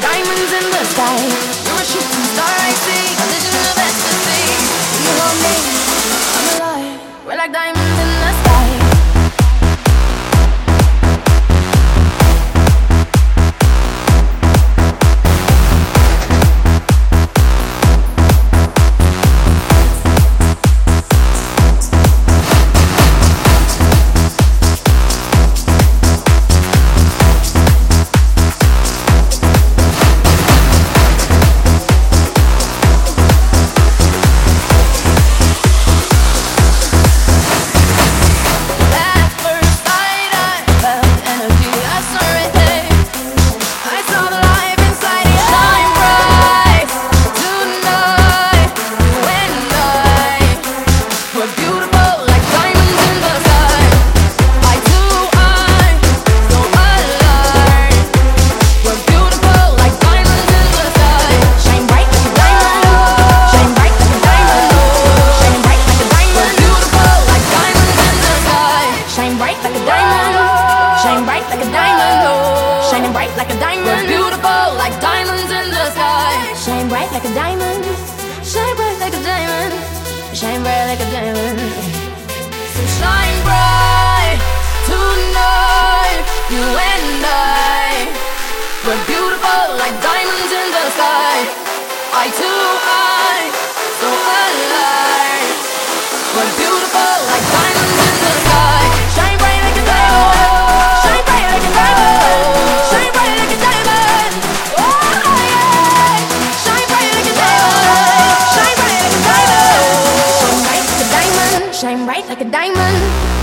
diamonds in the sky. Bright like a diamond. Shine bright like a diamond. Shining bright like a diamond. We're beautiful like diamonds in the sky. Shine bright like a diamond. Shine bright like a diamond. Shine bright like a diamond. So shine bright like a diamond.